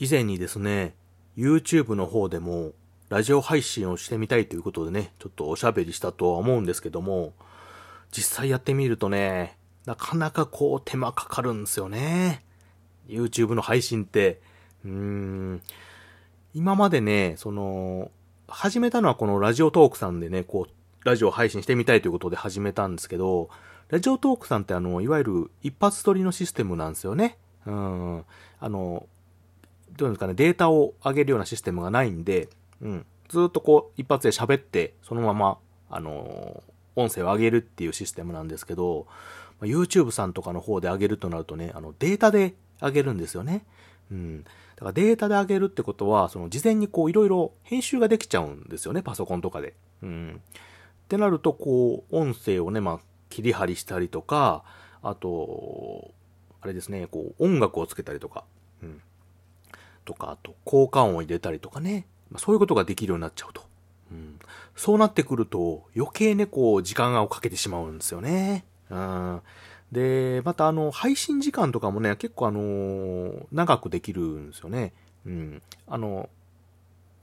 以前にですね、YouTube の方でもラジオ配信をしてみたいということでね、ちょっとおしゃべりしたとは思うんですけども、実際やってみるとね、なかなかこう手間かかるんですよね。YouTube の配信って、うーん、今までね、その、始めたのはこのラジオトークさんでね、こう、ラジオ配信してみたいということで始めたんですけど、ラジオトークさんってあの、いわゆる一発撮りのシステムなんですよね。うん。あの、どういうんですかね、データを上げるようなシステムがないんで、うん。ずっとこう、一発で喋って、そのまま、あの、音声を上げるっていうシステムなんですけど、YouTube さんとかの方で上げるとなるとね、あの、データで上げるんですよね。うん。だからデータで上げるってことは、その事前にこういろいろ編集ができちゃうんですよね、パソコンとかで。うん。ってなると、こう、音声をね、まあ、切り張りしたりとか、あと、あれですね、こう、音楽をつけたりとか、うん。とか、あと、効果音を入れたりとかね、まあ、そういうことができるようになっちゃうと。うん。そうなってくると、余計ね、こう、時間をかけてしまうんですよね。うん。で、またあの、配信時間とかもね、結構あの長くできるんですよね。うん。あの、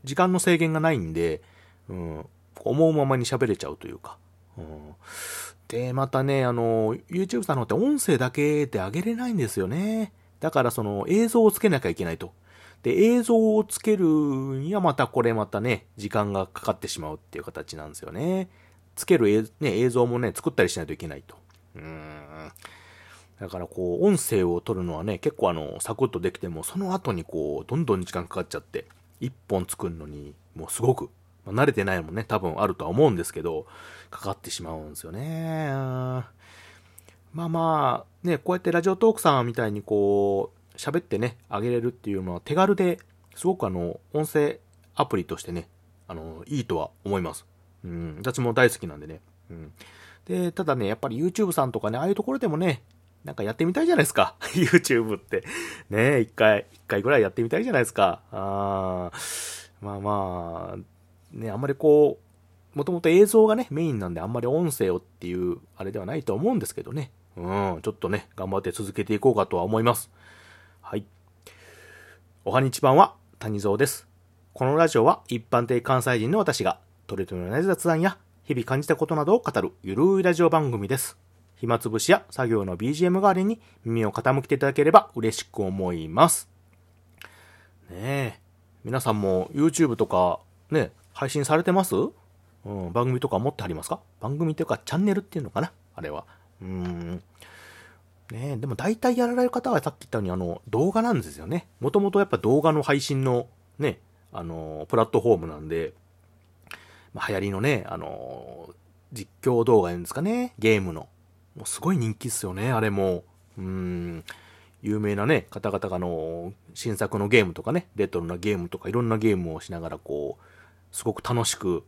時間の制限がないんで、うん、思うままに喋れちゃうというか。うん、で、またね、あの、YouTube さんの方って音声だけで上げれないんですよね。だからその映像をつけなきゃいけないと。で、映像をつけるにはまたこれまたね、時間がかかってしまうっていう形なんですよね。つける、ね、映像もね、作ったりしないといけないと。うん。だからこう、音声を取るのはね、結構あの、サクッとできても、その後にこう、どんどん時間かかっちゃって、一本作るのに、もうすごく、まあ、慣れてないもね、多分あるとは思うんですけど、かかってしまうんですよね。まあまあ、ね、こうやってラジオトークさんみたいにこう、喋ってね、あげれるっていうのは手軽で、すごくあの、音声アプリとしてね、あの、いいとは思います。うん、私も大好きなんでね。うん。で、ただね、やっぱり YouTube さんとかね、ああいうところでもね、なんかやってみたいじゃないですか。YouTube って。ね一回、一回ぐらいやってみたいじゃないですか。あまあまあ、ね、あんまりこう、もともと映像がね、メインなんであんまり音声をっていう、あれではないと思うんですけどね。うん、ちょっとね、頑張って続けていこうかとは思います。おはにちばんは、谷蔵です。このラジオは一般的関西人の私が、とれとれない雑談や日々感じたことなどを語るゆるいラジオ番組です。暇つぶしや作業の BGM 代わりに耳を傾けていただければ嬉しく思います。ねえ。皆さんも YouTube とかね、配信されてます？うん、番組とか持ってありますか？番組っていうかチャンネルっていうのかな？あれは。うーん。ね、でも大体やられる方はさっき言ったようにあの動画なんですよね。もともとやっぱ動画の配信のね、あの、プラットフォームなんで、まあ、流行りのね、あのー、実況動画言うんですかね、ゲームの。もうすごい人気っすよね、あれも。うーん、有名なね、方々があの、新作のゲームとかね、レトロなゲームとかいろんなゲームをしながらこう、すごく楽しく、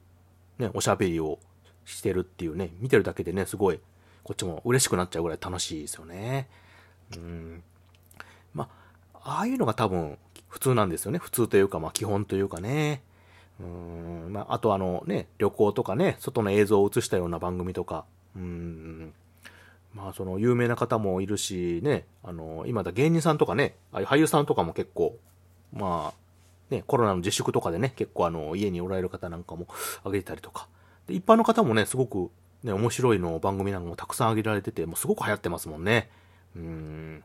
ね、おしゃべりをしてるっていうね、見てるだけでね、すごい、こっちも嬉しくなっちゃうぐらい楽しいですよね。うん。まあ、ああいうのが多分、普通なんですよね。普通というか、まあ基本というかね。うん、まあ、あとあのね、旅行とかね、外の映像を映したような番組とか、うん、まあその有名な方もいるしね、あの、今だ芸人さんとかね、ああいう俳優さんとかも結構、まあ、ね、コロナの自粛とかでね、結構あの、家におられる方なんかも上げたりとか、で一般の方もね、すごくね、面白いの番組なんかもたくさん上げられてて、もうすごく流行ってますもんね。うん。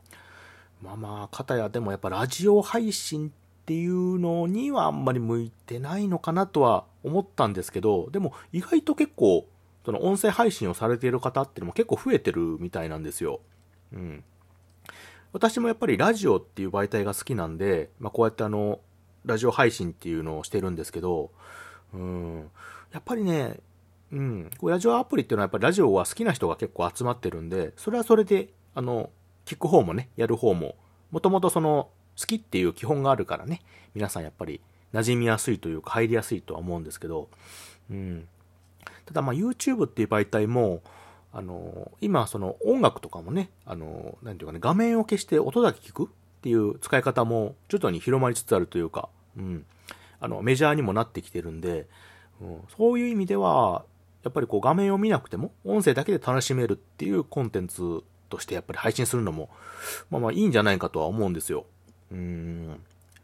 まあまあ、方やでもやっぱラジオ配信っていうのにはあんまり向いてないのかなとは思ったんですけど、でも意外と結構、その音声配信をされている方っていうのも結構増えてるみたいなんですよ。うん。私もやっぱりラジオっていう媒体が好きなんで、まあこうやってあの、ラジオ配信っていうのをしてるんですけど、うん。やっぱりね、うん。ラジオアプリっていうのはやっぱりラジオは好きな人が結構集まってるんで、それはそれで、あの、聞く方もね、やる方も、もともとその、好きっていう基本があるからね、皆さんやっぱり馴染みやすいというか入りやすいとは思うんですけど、うん。ただまあ YouTube っていう媒体も、あの、今その音楽とかもね、あの、なんていうかね、画面を消して音だけ聞くっていう使い方も徐々に広まりつつあるというか、うん。あの、メジャーにもなってきてるんで、うん、そういう意味では、やっぱりこう画面を見なくても音声だけで楽しめるっていうコンテンツとしてやっぱり配信するのも、まあまあいいんじゃないかとは思うんですよ。うん。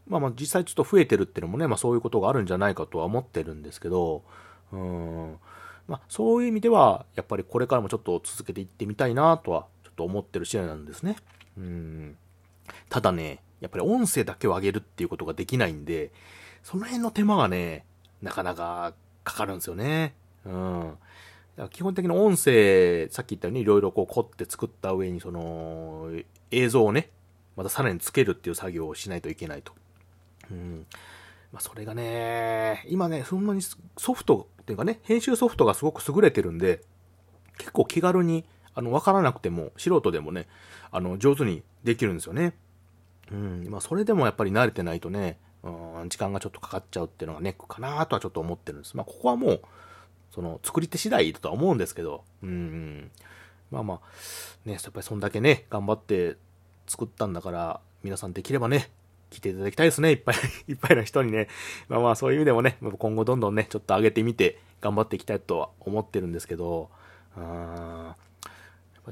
まあまあ実際ちょっと増えてるっていうのもね、まあそういうことがあるんじゃないかとは思ってるんですけど、うん、まあそういう意味では、やっぱりこれからもちょっと続けていってみたいなとは、ちょっと思ってる次第なんですね。うん。ただね、やっぱり音声だけを上げるっていうことができないんで、その辺の手間がね、なかなかかかるんですよね。うん。基本的に音声、さっき言ったようにいろいろこう凝って作った上にその映像をね、またさらにつけるっていう作業をしないといけないと。うん。まあそれがね、今ね、そんなにソフトっていうかね、編集ソフトがすごく優れてるんで、結構気軽に、あの、わからなくても、素人でもね、あの、上手にできるんですよね。うん。まあそれでもやっぱり慣れてないとね、うん、時間がちょっとかかっちゃうっていうのがネックかなとはちょっと思ってるんです。まあここはもう、その、作り手次第だとは思うんですけど、うん。まあまあ、ね、やっぱりそんだけね、頑張って作ったんだから、皆さんできればね、来ていただきたいですね。いっぱい いっぱいの人にね。まあまあそういう意味でもね、今後どんどんね、ちょっと上げてみて、頑張っていきたいとは思ってるんですけど、うん。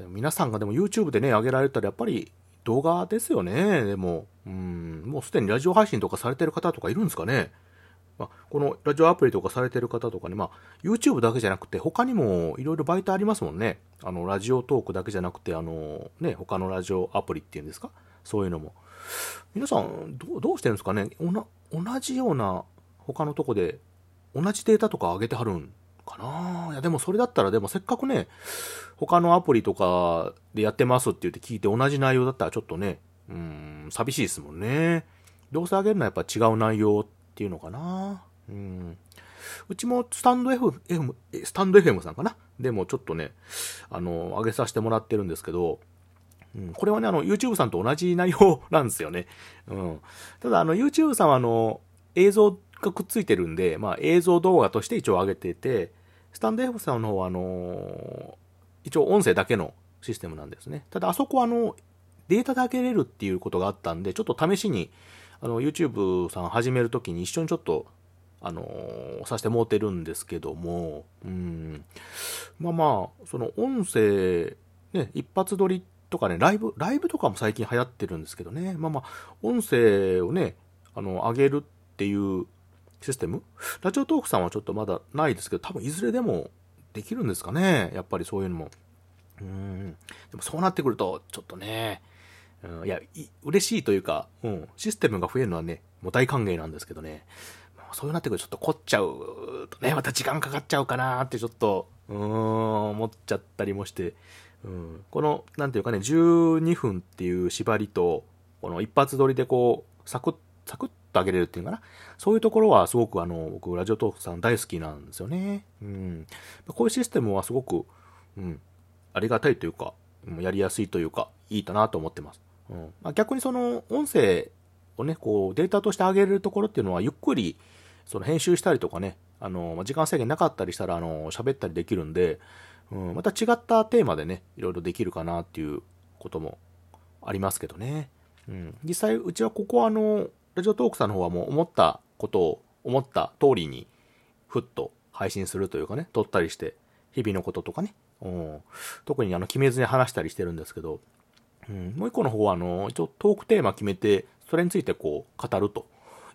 皆さんがでも YouTube でね、上げられたらやっぱり動画ですよね。でも、うん、もうすでにラジオ配信とかされてる方とかいるんですかね。まあ、このラジオアプリとかされてる方とかね、まあ、YouTube だけじゃなくて、他にもいろいろ媒体ありますもんね。あの、ラジオトークだけじゃなくて、あの、ね、他のラジオアプリっていうんですか？そういうのも。皆さん、どう、どうしてるんですかね、同じような他のとこで、同じデータとか上げてはるんかな？いや、でもそれだったら、でもせっかくね、他のアプリとかでやってますって言って聞いて同じ内容だったらちょっとね、うん、寂しいですもんね。どうせ上げるのはやっぱ違う内容っていうのかな。うん。うちもスタンド FM、スタンド FM さんかなでもちょっとね、あの、上げさせてもらってるんですけど、うん、これはね、あの、YouTube さんと同じ内容なんですよね。うん。ただ、あの、YouTube さんは、あの、映像がくっついてるんで、まあ、映像動画として一応上げてて、スタンド F さんの方は、あの、一応音声だけのシステムなんですね。ただ、あそこは、あの、データで上げれるっていうことがあったんで、ちょっと試しに、あの、YouTube さん始めるときに一緒にちょっと、あのー、させてもうてるんですけども、うん。まあまあ、その音声、ね、一発撮りとかね、ライブ、ライブとかも最近流行ってるんですけどね、まあまあ、音声をね、あの、上げるっていうシステム？ラジオトークさんはちょっとまだないですけど、多分いずれでもできるんですかね、やっぱりそういうのも。うん。でもそうなってくると、ちょっとね、うん、いやい、嬉しいというか、うん、システムが増えるのはね、もう大歓迎なんですけどね、そういうなってくるとちょっと凝っちゃうとね、また時間かかっちゃうかなってちょっと、うーん、思っちゃったりもして、うん、この、なんていうかね、12分っていう縛りと、この一発撮りでこう、サクッ、サクッと上げれるっていうかな？そういうところはすごくあの、僕、ラジオトークさん大好きなんですよね。うん。こういうシステムはすごく、うん、ありがたいというか、やりやすいというか、いいかなと思ってます。うん。まあ、逆にその、音声をね、こう、データとして上げるところっていうのは、ゆっくり、その編集したりとかね、あの、時間制限なかったりしたら、あの、喋ったりできるんで、うん、また違ったテーマでね、いろいろできるかなっていうこともありますけどね。うん、実際、うちはここはあの、ラジオトークさんの方はもう思ったことを思った通りに、ふっと配信するというかね、撮ったりして、日々のこととかね、うん、特にあの、決めずに話したりしてるんですけど、うん、もう一個の方はあの、一応トークテーマ決めて、それについてこう、語ると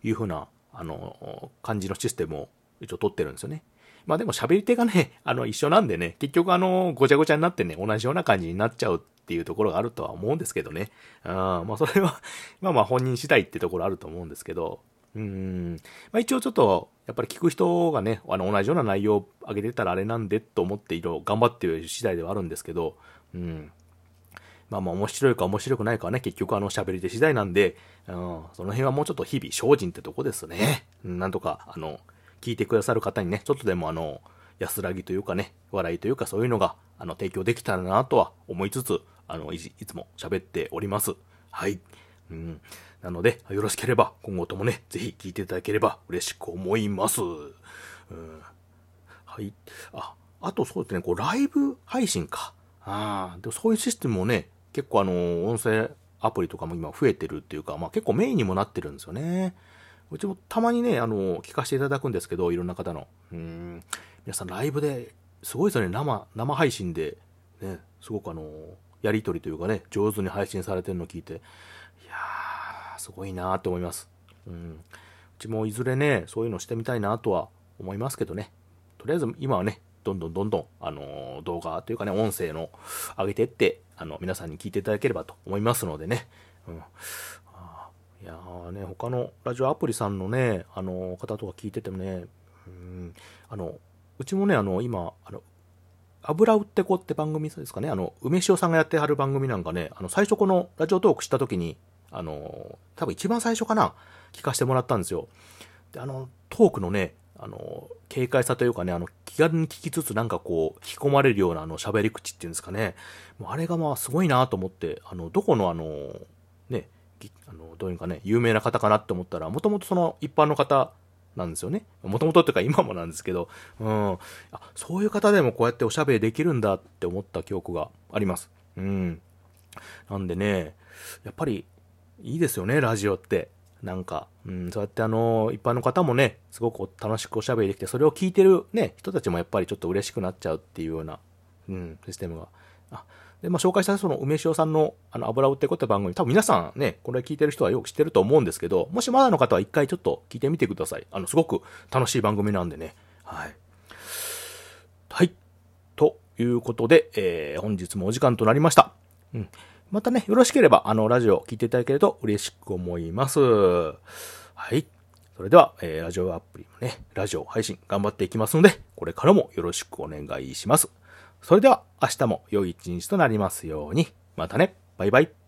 いうふうな、あの、感じのシステムを一応取ってるんですよね。まあでも喋り手がね、あの、一緒なんでね、結局あの、ごちゃごちゃになってね、同じような感じになっちゃうっていうところがあるとは思うんですけどね。あまあそれは まあまあ本人次第ってところあると思うんですけど、うん。まあ一応ちょっと、やっぱり聞く人がね、あの、同じような内容を上げてたらあれなんでと思っていろいろ頑張ってる次第ではあるんですけど、うん。まあまあ面白いか面白くないかはね、結局あの喋り手次第なんで、うん、その辺はもうちょっと日々精進ってとこですね。なんとか、あの、聞いてくださる方にね、ちょっとでもあの、安らぎというかね、笑いというかそういうのが、あの、提供できたらなとは思いつつ、あの、いつも喋っております。はい。うん。なので、よろしければ、今後ともね、ぜひ聞いていただければ嬉しく思います。うん。はい。あ、あとそうですね、こう、ライブ配信か。ああ、でもそういうシステムもね、結構あの、音声アプリとかも今増えてるっていうか、まあ結構メインにもなってるんですよね。うちもたまにね、あの、聞かせていただくんですけど、いろんな方の。うん。皆さんライブで、すごいですよね、生、生配信で、ね、すごくあの、やりとりというかね、上手に配信されてるのを聞いて、いやー、すごいなーって思います。うん。うちもいずれね、そういうのしてみたいなとは思いますけどね。とりあえず今はね、どんどんどんどん、あの動画というかね、音声の上げてって、あの、皆さんに聞いていただければと思いますのでね。うん。いやーね、他のラジオアプリさんのね、あの方とか聞いててもね、うん、あの、うちもね、あの、今、あの、油売ってこって番組ですかね、あの、梅塩さんがやってはる番組なんかね、あの、最初このラジオトークした時に、あの、多分一番最初かな、聞かせてもらったんですよ。で、あの、トークのね、あの、軽快さというかね、あの、気軽に聞きつつなんかこう、引き込まれるようなあの、喋り口っていうんですかね。もうあれがまあすごいなと思って、あの、どこのあの、ね、あの、どういうかね、有名な方かなって思ったら、もともとその一般の方なんですよね。もともとっていうか今もなんですけど、うん。あ、そういう方でもこうやっておしゃべりできるんだって思った記憶があります。うん。なんでね、やっぱりいいですよね、ラジオって。なんか、うん、そうやってあの、一般の方もね、すごく楽しくおしゃべりできて、それを聞いてるね、人たちもやっぱりちょっと嬉しくなっちゃうっていうような、うん、システムが。あ、で、まあ、紹介したその梅塩さんの、あの、油売ってこって番組、多分皆さんね、これ聞いてる人はよく知ってると思うんですけど、もしまだの方は一回ちょっと聞いてみてください。あの、すごく楽しい番組なんでね。はい。はい。ということで、えー、本日もお時間となりました。うん。またね、よろしければ、あの、ラジオ聴いていただけると嬉しく思います。はい。それでは、えー、ラジオアプリもね、ラジオ配信頑張っていきますので、これからもよろしくお願いします。それでは、明日も良い一日となりますように。またね。バイバイ。